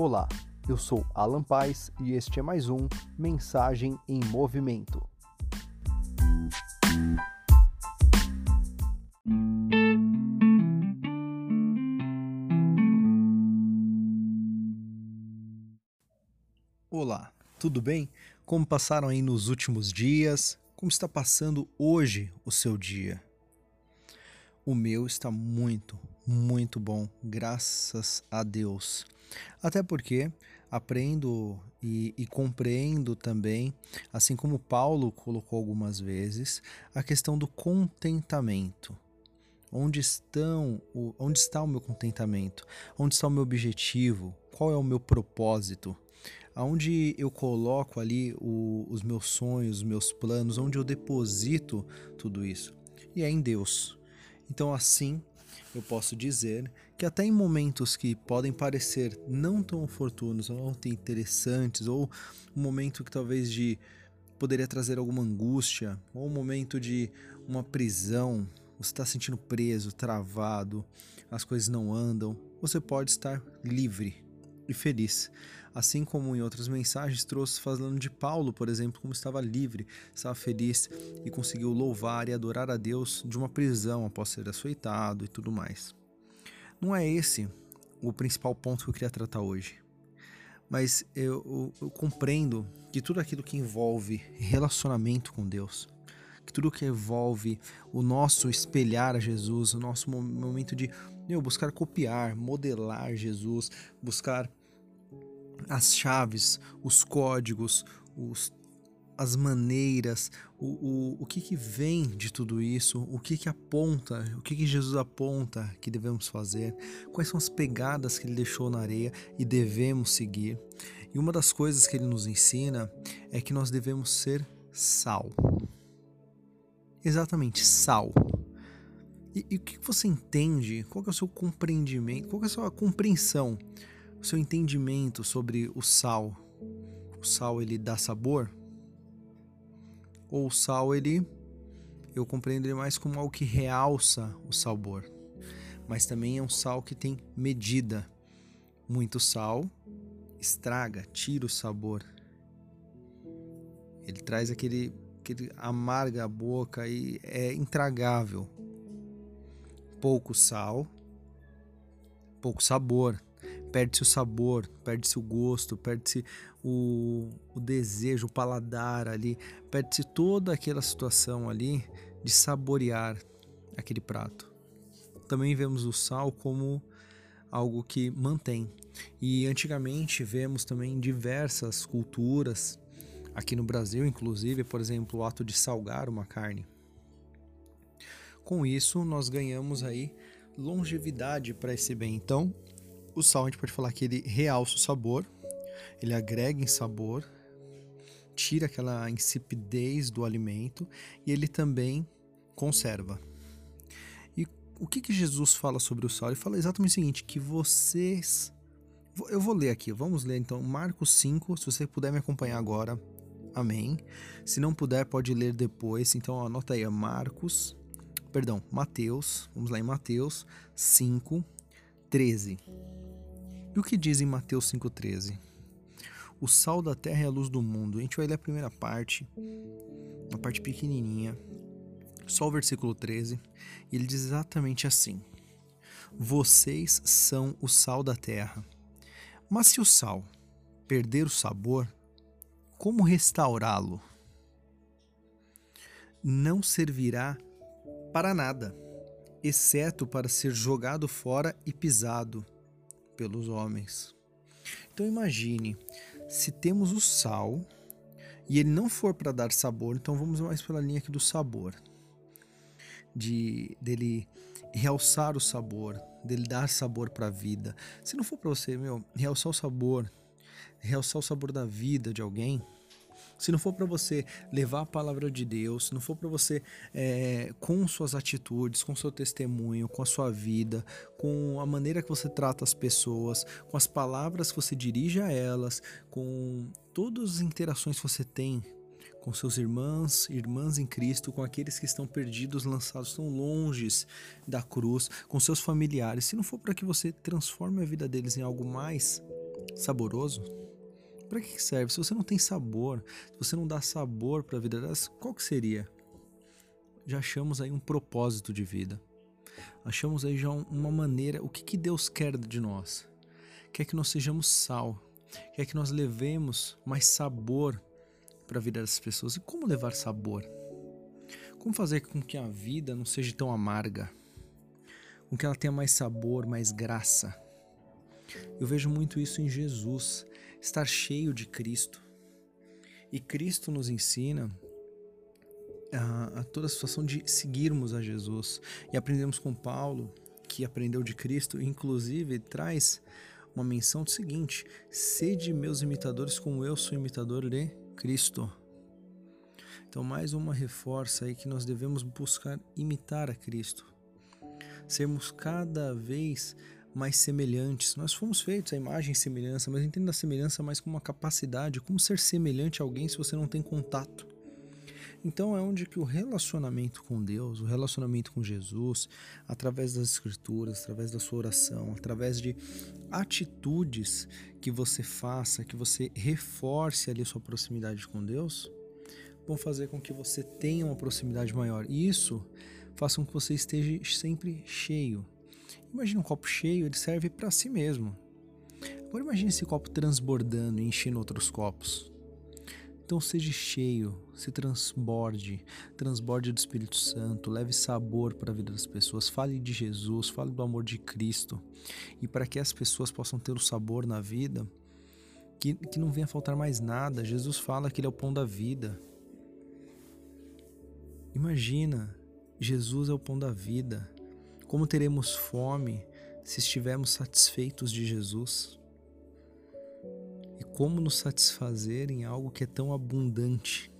Olá, eu sou Alan Paz e este é mais um Mensagem em Movimento. Olá, tudo bem? Como passaram aí nos últimos dias? Como está passando hoje o seu dia? O meu está muito, muito bom, graças a Deus. Até porque aprendo e, e, compreendo também, assim como Paulo colocou algumas vezes, a questão do contentamento. Onde, estão, onde está o meu contentamento? Onde está o meu objetivo? Qual é o meu propósito? Aonde eu coloco ali o, os meus sonhos, os meus planos, onde eu deposito tudo isso? E é em Deus. Então, assim, eu posso dizer que até em momentos que podem parecer não tão oportunos, ou não tão interessantes, ou um momento que talvez de poderia trazer alguma angústia, ou um momento de uma prisão, você está sentindo preso, travado, as coisas não andam, você pode estar livre e feliz. Assim como em outras mensagens trouxe falando de Paulo, por exemplo, como estava livre, estava feliz e conseguiu louvar e adorar a Deus de uma prisão após ser açoitado e tudo mais. Não é esse o principal ponto que eu queria tratar hoje. Mas eu, eu, eu compreendo que tudo aquilo que envolve relacionamento com Deus, que tudo que envolve o nosso espelhar a Jesus, o nosso momento de meu, buscar copiar, modelar Jesus, buscar as chaves, os códigos, os, as maneiras, o, o, o que, que vem de tudo isso, o que, que aponta, o que, que Jesus aponta que devemos fazer, quais são as pegadas que ele deixou na areia e devemos seguir. E uma das coisas que ele nos ensina é que nós devemos ser sal. Exatamente, sal. E, e o que você entende? Qual é o seu compreendimento? Qual é a sua compreensão o seu entendimento sobre o sal. O sal ele dá sabor? Ou o sal ele eu compreendo ele mais como algo que realça o sabor, mas também é um sal que tem medida. Muito sal estraga, tira o sabor. Ele traz aquele, aquele amarga a boca e é intragável. Pouco sal, pouco sabor perde-se o sabor, perde-se o gosto, perde-se o, o, desejo, o paladar ali, perde-se toda aquela situação ali de saborear aquele prato. Também vemos o sal como algo que mantém. E antigamente vemos também diversas culturas, aqui no Brasil inclusive, por exemplo, o ato de salgar uma carne. Com isso, nós ganhamos aí longevidade para esse bem. Então, o sal a gente pode falar que ele realça o sabor, ele agrega em sabor, tira aquela insipidez do alimento e ele também conserva. E o que, que Jesus fala sobre o sal? Ele fala exatamente o seguinte: que vocês. Eu vou ler aqui, vamos ler então Marcos 5, se você puder me acompanhar agora, amém. Se não puder, pode ler depois, então anota aí, Marcos, perdão, Mateus, vamos lá em Mateus 5, 13. E o que diz em Mateus 5,13? O sal da terra é a luz do mundo. A gente vai ler a primeira parte, uma parte pequenininha, só o versículo 13, e ele diz exatamente assim: Vocês são o sal da terra. Mas se o sal perder o sabor, como restaurá-lo? Não servirá para nada, exceto para ser jogado fora e pisado pelos homens. Então imagine, se temos o sal e ele não for para dar sabor, então vamos mais pela linha aqui do sabor. De dele realçar o sabor, dele dar sabor para a vida. Se não for para você, meu, realçar o sabor, realçar o sabor da vida de alguém, se não for para você levar a palavra de Deus, se não for para você, é, com suas atitudes, com seu testemunho, com a sua vida, com a maneira que você trata as pessoas, com as palavras que você dirige a elas, com todas as interações que você tem com seus irmãos, irmãs em Cristo, com aqueles que estão perdidos, lançados tão longe da cruz, com seus familiares, se não for para que você transforme a vida deles em algo mais saboroso? Para que serve? Se você não tem sabor, se você não dá sabor para a vida delas, qual que seria? Já achamos aí um propósito de vida. Achamos aí já uma maneira, o que, que Deus quer de nós? Quer que nós sejamos sal, quer que nós levemos mais sabor para a vida das pessoas. E como levar sabor? Como fazer com que a vida não seja tão amarga? Com que ela tenha mais sabor, mais graça? Eu vejo muito isso em Jesus, estar cheio de Cristo. E Cristo nos ensina a, a, toda a situação de seguirmos a Jesus. E aprendemos com Paulo, que aprendeu de Cristo, inclusive traz uma menção do seguinte: sede meus imitadores, como eu sou imitador de Cristo. Então, mais uma reforça aí que nós devemos buscar imitar a Cristo, sermos cada vez mais semelhantes. Nós fomos feitos à imagem e semelhança, mas entenda a semelhança mais como uma capacidade, como ser semelhante a alguém se você não tem contato. Então é onde que o relacionamento com Deus, o relacionamento com Jesus, através das escrituras, através da sua oração, através de atitudes que você faça, que você reforce ali a sua proximidade com Deus, vão fazer com que você tenha uma proximidade maior. E isso faça com que você esteja sempre cheio. Imagina um copo cheio, ele serve para si mesmo. Agora imagine esse copo transbordando e enchendo outros copos. Então seja cheio, se transborde, transborde do Espírito Santo, leve sabor para a vida das pessoas, fale de Jesus, fale do amor de Cristo. E para que as pessoas possam ter o sabor na vida, que, que não venha faltar mais nada. Jesus fala que Ele é o pão da vida. Imagina, Jesus é o pão da vida. Como teremos fome se estivermos satisfeitos de Jesus? como nos satisfazer em algo que é tão abundante.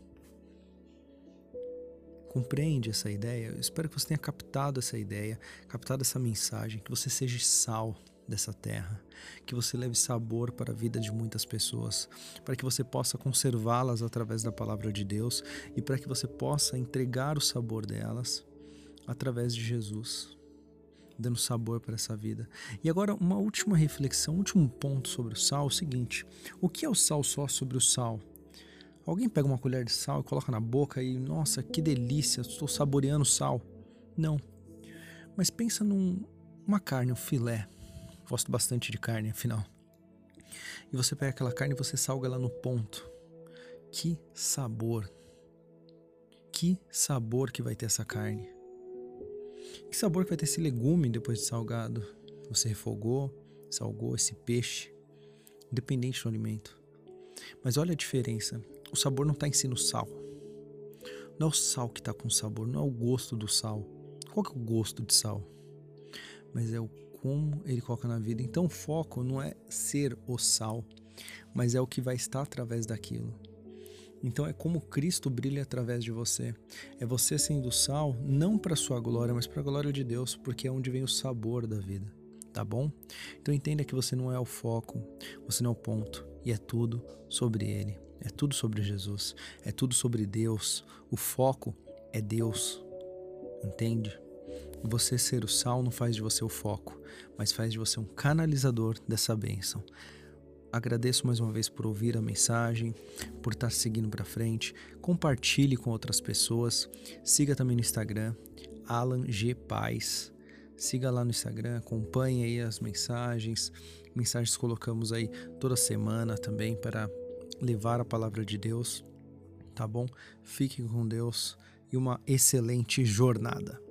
Compreende essa ideia? Eu espero que você tenha captado essa ideia, captado essa mensagem, que você seja sal dessa terra, que você leve sabor para a vida de muitas pessoas, para que você possa conservá-las através da palavra de Deus e para que você possa entregar o sabor delas através de Jesus dando sabor para essa vida. E agora, uma última reflexão, um último ponto sobre o sal: é o seguinte: o que é o sal só sobre o sal? Alguém pega uma colher de sal e coloca na boca e, nossa, que delícia, estou saboreando sal. Não. Mas pensa numa carne, um filé. Gosto bastante de carne, afinal. E você pega aquela carne e você salga ela no ponto. Que sabor! Que sabor que vai ter essa carne. Que sabor que vai ter esse legume depois de salgado? Você refogou, salgou esse peixe, independente do alimento. Mas olha a diferença. O sabor não está em si no sal. Não é o sal que está com sabor, não é o gosto do sal. Qual que é o gosto de sal? Mas é o como ele coloca na vida. Então o foco não é ser o sal, mas é o que vai estar através daquilo. Então é como Cristo brilha através de você. É você sendo sal, não para sua glória, mas para a glória de Deus, porque é onde vem o sabor da vida, tá bom? Então entenda que você não é o foco, você não é o ponto, e é tudo sobre ele. É tudo sobre Jesus, é tudo sobre Deus. O foco é Deus. Entende? Você ser o sal não faz de você o foco, mas faz de você um canalizador dessa bênção. Agradeço mais uma vez por ouvir a mensagem, por estar seguindo para frente. Compartilhe com outras pessoas. Siga também no Instagram, Alan G Paz. Siga lá no Instagram, acompanhe aí as mensagens. Mensagens colocamos aí toda semana também para levar a palavra de Deus. Tá bom? Fique com Deus e uma excelente jornada.